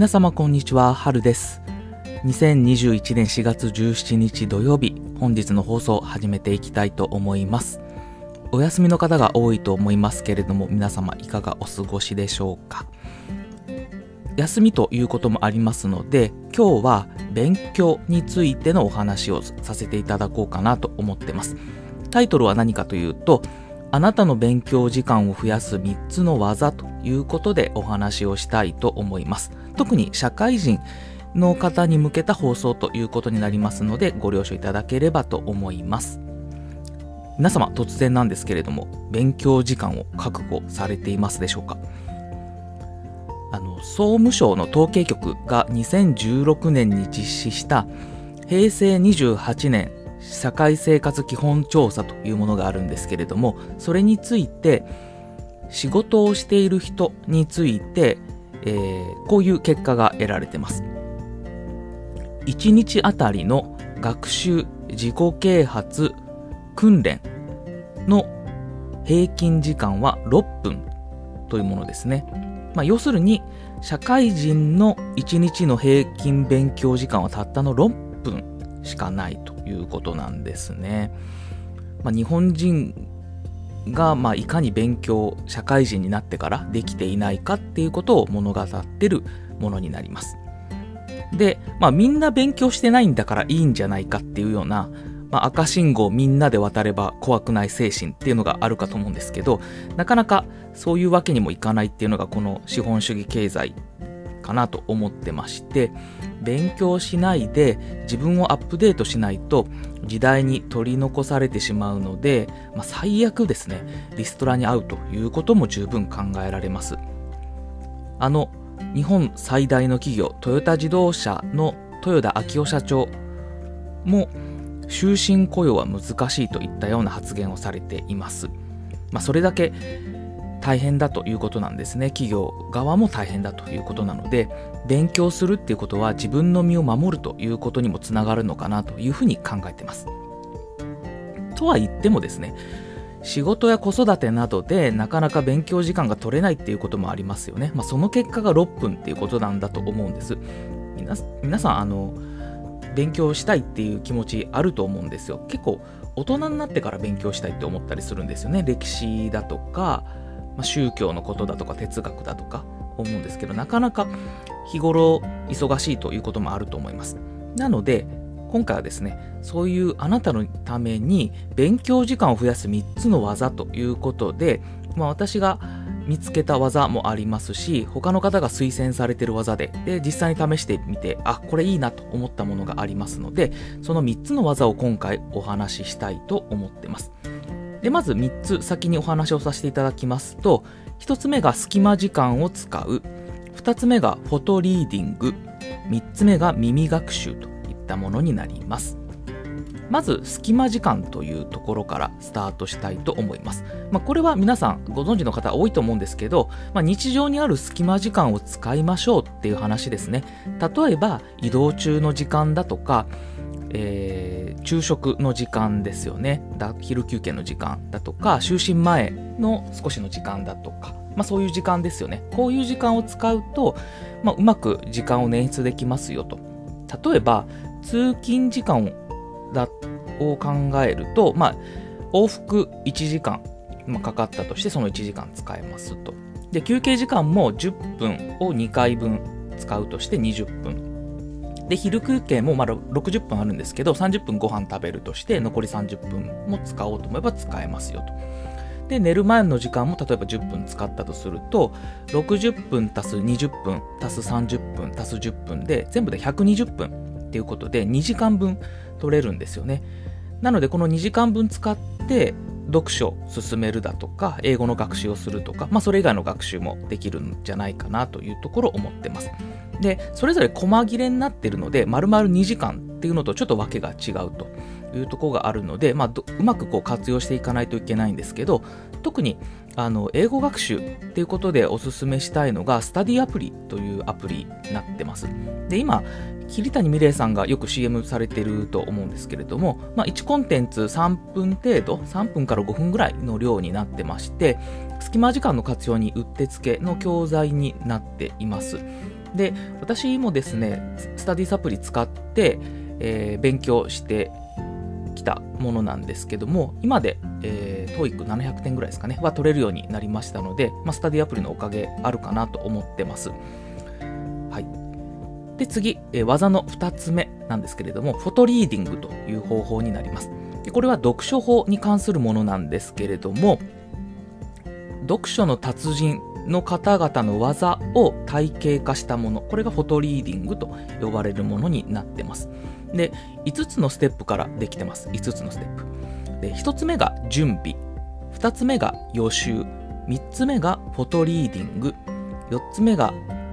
皆様こんにちは、春です。2021年4月17日土曜日、本日の放送を始めていきたいと思います。お休みの方が多いと思いますけれども、皆様いかがお過ごしでしょうか。休みということもありますので、今日は勉強についてのお話をさせていただこうかなと思ってます。タイトルは何かというと、あなたの勉強時間を増やす3つの技ということでお話をしたいと思います。特に社会人の方に向けた放送ということになりますのでご了承いただければと思います。皆様突然なんですけれども勉強時間を確保されていますでしょうか？あの総務省の統計局が2016年に実施した平成28年社会生活基本調査というものがあるんですけれどもそれについて仕事をしている人について、えー、こういう結果が得られてます1日あたりの学習自己啓発訓練の平均時間は6分というものですね、まあ、要するに社会人の1日の平均勉強時間はたったの6分しかないということなんですね。まあ、日本人が、まあ、いかに勉強社会人になってからできていないかっていうことを物語ってるものになります。で、まあ、みんな勉強してないんだからいいんじゃないかっていうような、まあ、赤信号みんなで渡れば怖くない精神っていうのがあるかと思うんですけどなかなかそういうわけにもいかないっていうのがこの資本主義経済かなと思ってまして勉強しないで自分をアップデートしないと時代に取り残されてしまうので、まあ、最悪ですね。リストラに遭うということも十分考えられます。あの日本最大の企業トヨタ自動車の豊田章男社長も終身雇用は難しいといったような発言をされています、まあ、それだけ大変だということなんですね。企業側も大変だということなので勉強するっていうことは自分の身を守るということにもつながるのかなというふうに考えてます。とは言ってもですね仕事や子育てなどでなかなか勉強時間が取れないっていうこともありますよね、まあ、その結果が6分っていうことなんだと思うんです。皆さんあの勉強したいっていう気持ちあると思うんですよ。結構大人になってから勉強したいって思ったりするんですよね。歴史だとかまあ、宗教のことだとか哲学だとか思うんですけどなかなか日頃忙しいということもあると思います。なので今回はですねそういうあなたのために勉強時間を増やす3つの技ということで、まあ、私が見つけた技もありますし他の方が推薦されてる技でで実際に試してみてあこれいいなと思ったものがありますのでその3つの技を今回お話ししたいと思ってます。でまず3つ先にお話をさせていただきますと1つ目が隙間時間を使う。2つ目がフォトリーディング。3つ目が耳学習といったものになります。まず隙間時間というところからスタートしたいと思います、まあ、これは皆さんご存知の方多いと思うんですけど、まあ、日常にある隙間時間を使いましょうっていう話ですね。例えば移動中の時間だとかえー、昼食の時間ですよね。昼休憩の時間だとか就寝前の少しの時間だとか、まあ、そういう時間ですよね。こういう時間を使うと、まあ、うまく時間を捻出できますよと。例えば通勤時間を考えると、まあ、往復1時間、かかったとしてその1時間使えますと。で休憩時間も10分を2回分使うとして20分で昼休憩もまだ60分あるんですけど30分ご飯食べるとして残り30分も使おうと思えば使えますよと。で寝る前の時間も例えば10分使ったとすると60分足す20分足す30分足す10分で全部で120分っていうことで2時間分取れるんですよね。なのでこの2時間分使って読書を進めるだとか英語の学習をするとか、まあ、それ以外の学習もできるんじゃないかなというところを思ってます。で、それぞれ細切れになってるので、丸々2時間っていうのとちょっと訳が違うというところがあるので、まあ、うまくこう活用していかないといけないんですけど、特にあの英語学習っていうことでおすすめしたいのが、スタディアプリというアプリになってます。で、今、桐谷美玲さんがよく CM されてると思うんですけれども、まあ、1コンテンツ3分程度、3分から5分ぐらいの量になってまして、隙間時間の活用にうってつけの教材になっています。で、私もですね、スタディサプリ使って、えー、勉強してきたものなんですけども、今で、えー、TOEIC700 点ぐらいですかね、は取れるようになりましたので、まあ、スタディアプリのおかげあるかなと思ってます。で、次、え、技の2つ目なんですけれども、フォトリーディングという方法になります。でこれは読書法に関するものなんですけれども、読書の達人の方々の技を体系化したもの、これがフォトリーディングと呼ばれるものになってます。で、5つのステップからできてます。5つのステップ。で、1つ目が準備、2つ目が予習、3つ目がフォトリーディング、4つ目が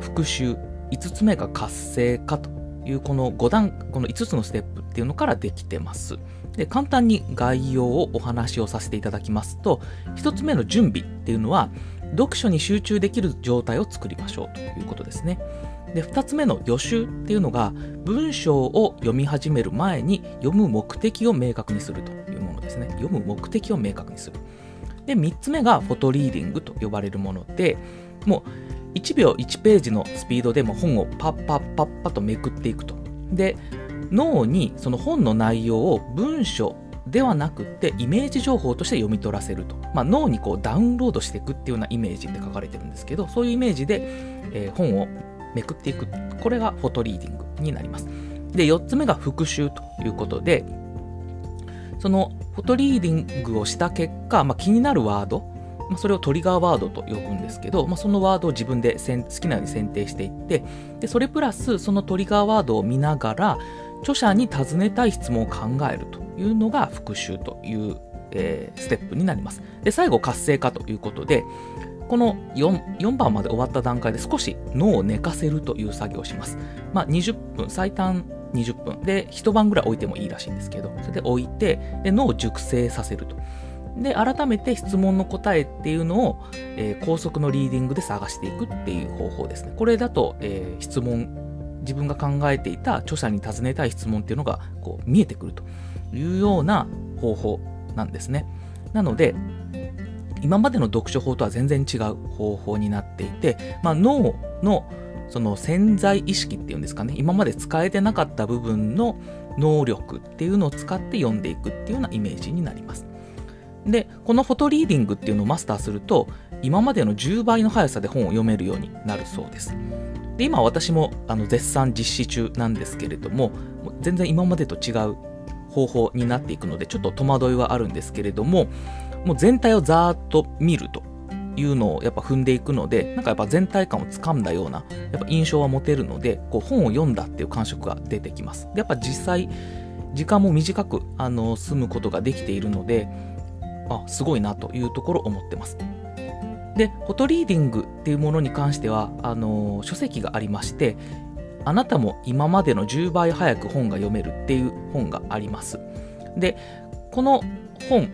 復習、5つ目が活性化というこの5段、この5つのステップっていうのからできてます。で、簡単に概要をお話をさせていただきますと、1つ目の準備っていうのは、読書に集中できる状態を作りましょうということですね。で、2つ目の予習っていうのが、文章を読み始める前に読む目的を明確にするというものですね。読む目的を明確にする。で、3つ目がフォトリーディングと呼ばれるもので、もう1秒1ページのスピードでも本をパッパッパッパとめくっていくと。で、脳にその本の内容を文章ではなくてイメージ情報として読み取らせると、まあ、脳にこうダウンロードしていくっていうようなイメージって書かれてるんですけどそういうイメージで、えー、本をめくっていく。これがフォトリーディングになります。で4つ目が復習ということでそのフォトリーディングをした結果、まあ、気になるワード、まあ、それをトリガーワードと呼ぶんですけど、まあ、そのワードを自分で好きなように選定していってでそれプラスそのトリガーワードを見ながら著者に尋ねたい質問を考えるというのが復習という、えー、ステップになります。で、最後活性化ということで、この 4, 4番まで終わった段階で少し脳を寝かせるという作業をします。まあ、20分、最短20分で一晩ぐらい置いてもいいらしいんですけど、それで置いてで脳を熟成させると。で、改めて質問の答えっていうのを、えー、高速のリーディングで探していくっていう方法ですね。これだと、えー、質問自分が考えていた著者に尋ねたい質問っていうのがこう見えてくるというような方法なんですね。なので、今までの読書法とは全然違う方法になっていて、まあ、脳のその潜在意識っていうんですかね、今まで使えてなかった部分の能力っていうのを使って読んでいくっていうようなイメージになります。で、このフォトリーディングっていうのをマスターすると、今までの10倍の速さで本を読めるようになるそうです。で今私もあの絶賛実施中なんですけれども全然今までと違う方法になっていくのでちょっと戸惑いはあるんですけれどももう全体をざーっと見るというのをやっぱ踏んでいくのでなんかやっぱ全体感をつかんだようなやっぱ印象は持てるのでこう本を読んだっていう感触が出てきますでやっぱ実際時間も短くあの済むことができているのであすごいなというところ思ってますで、フォトリーディングっていうものに関しては、あの、書籍がありまして、あなたも今までの10倍早く本が読めるっていう本があります。で、この本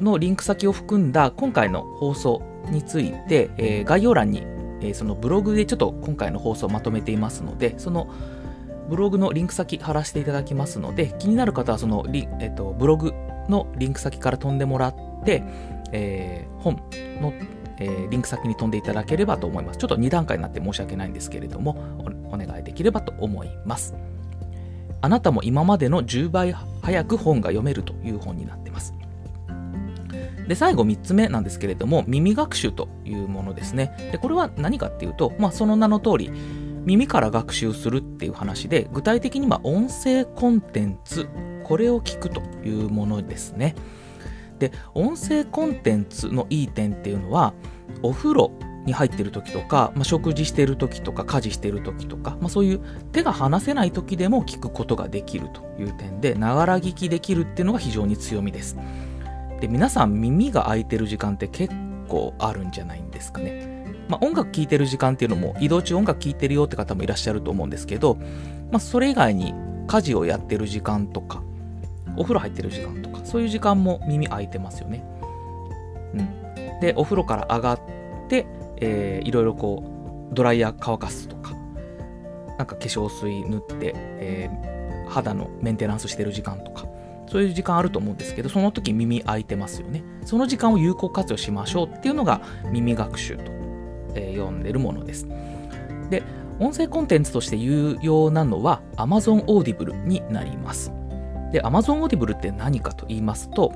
のリンク先を含んだ今回の放送について、えー、概要欄に、えー、そのブログでちょっと今回の放送をまとめていますので、そのブログのリンク先貼らせていただきますので、気になる方はそのリ、えーと、ブログのリンク先から飛んでもらって、えー、本のえー、リンク先に飛んでいただければと思います。ちょっと2段階になって申し訳ないんですけれどもお、願いできればと思います。あなたも今までの10倍早く本が読めるという本になっています。で、最後3つ目なんですけれども、耳学習というものですね。で、これは何かっていうと、まあ、その名の通り、耳から学習するっていう話で、具体的には音声コンテンツ、これを聞くというものですね。で音声コンテンツのいい点っていうのはお風呂に入ってる時とか、まあ、食事してる時とか家事してる時とか、まあ、そういう手が離せない時でも聞くことができるという点でながら聞きできるっていうのが非常に強みですで皆さん耳が開いてる時間って結構あるんじゃないんですかねまあ、音楽聴いてる時間っていうのも移動中音楽聴いてるよって方もいらっしゃると思うんですけど、まあ、それ以外に家事をやってる時間とかお風呂入ってる時間とかそういう時間も耳開いてますよね。うん、でお風呂から上がって、えー、いろいろこうドライヤー乾かすとかなんか化粧水塗って、えー、肌のメンテナンスしてる時間とかそういう時間あると思うんですけどその時耳開いてますよねその時間を有効活用しましょうっていうのが耳学習と、えー、呼んでるものですで音声コンテンツとして有用なのは Amazon Audible になります。で、Amazon Audible って何かと言いますと、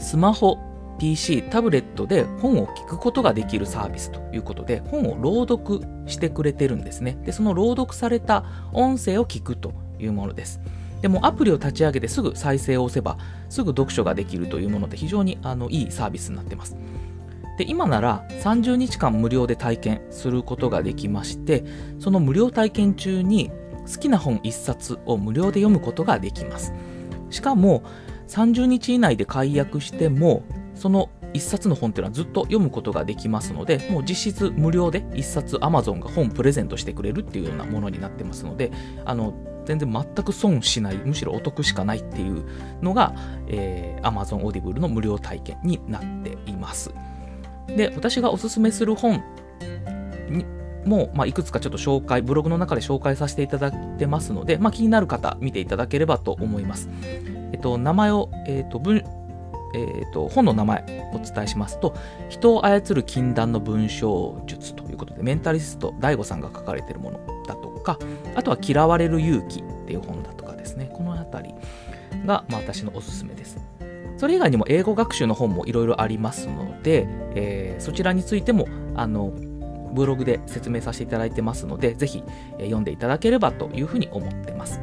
スマホ、PC、タブレットで本を聞くことができるサービスということで、本を朗読してくれてるんですね。で、その朗読された音声を聞くというものです。でもアプリを立ち上げてすぐ再生を押せば、すぐ読書ができるというもので非常にあのいいサービスになってます。で今なら30日間無料で体験することができましてその無料体験中に好きな本1冊を無料で読むことができますしかも30日以内で解約してもその1冊の本っていうのはずっと読むことができますのでもう実質無料で1冊 Amazon が本プレゼントしてくれるっていうようなものになってますのであの全然全く損しないむしろお得しかないっていうのが、えー、Amazon Audible の無料体験になっています。で、私がおすすめする本も、まあ、いくつかちょっと紹介、ブログの中で紹介させていただいてますので、まあ、気になる方、見ていただければと思います。えっと、名前を、えっと、文、えーと、本の名前をお伝えしますと人を操る禁断の文章術ということでメンタリスト DAIGO さんが書かれているものだとかあとは嫌われる勇気っていう本だとかですねこの辺りが、まあ、私のおすすめですそれ以外にも英語学習の本もいろいろありますので、えー、そちらについてもあのブログで説明させていただいてますので、ぜひ、読んでいただければというふうに思ってます。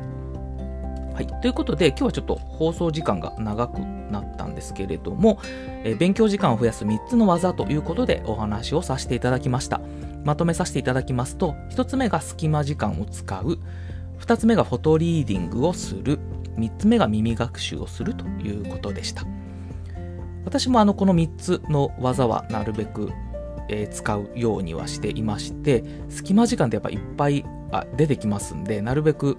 はい、ということで今日はちょっと放送時間が長くなったんですけれども、えー、勉強時間を増やす3つの技ということでお話をさせていただきましたまとめさせていただきますと1つ目が隙間時間を使う2つ目がフォトリーディングをする3つ目が耳学習をするということでした。私もあのこの3つの技はなるべく、え、使うようにはしていまして、隙間時間ってやっぱいっぱいあ出てきますんで、なるべく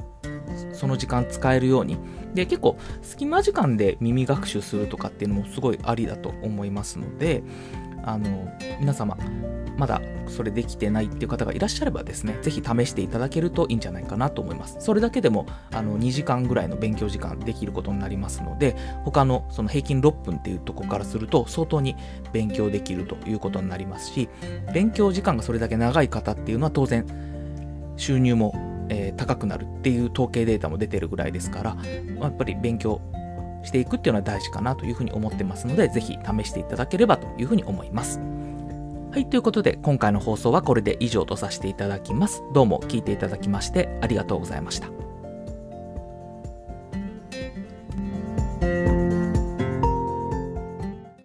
その時間使えるように。で、結構隙間時間で耳学習するとかっていうのもすごいありだと思いますので、あの皆様まだそれできてないっていう方がいらっしゃればですね、ぜひ試していただけるといいんじゃないかなと思います。それだけでもあの2時間ぐらいの勉強時間できることになりますので、他のその平均6分っていうとこからすると相当に勉強できるということになりますし、勉強時間がそれだけ長い方っていうのは当然収入も、え、高くなるっていう統計データも出てるぐらいですから、やっぱり勉強していくっていうのは大事かなというふうに思ってますので、ぜひ試していただければというふうに思います。はい、ということで今回の放送はこれで以上とさせていただきます。どうも聞いていただきましてありがとうございました。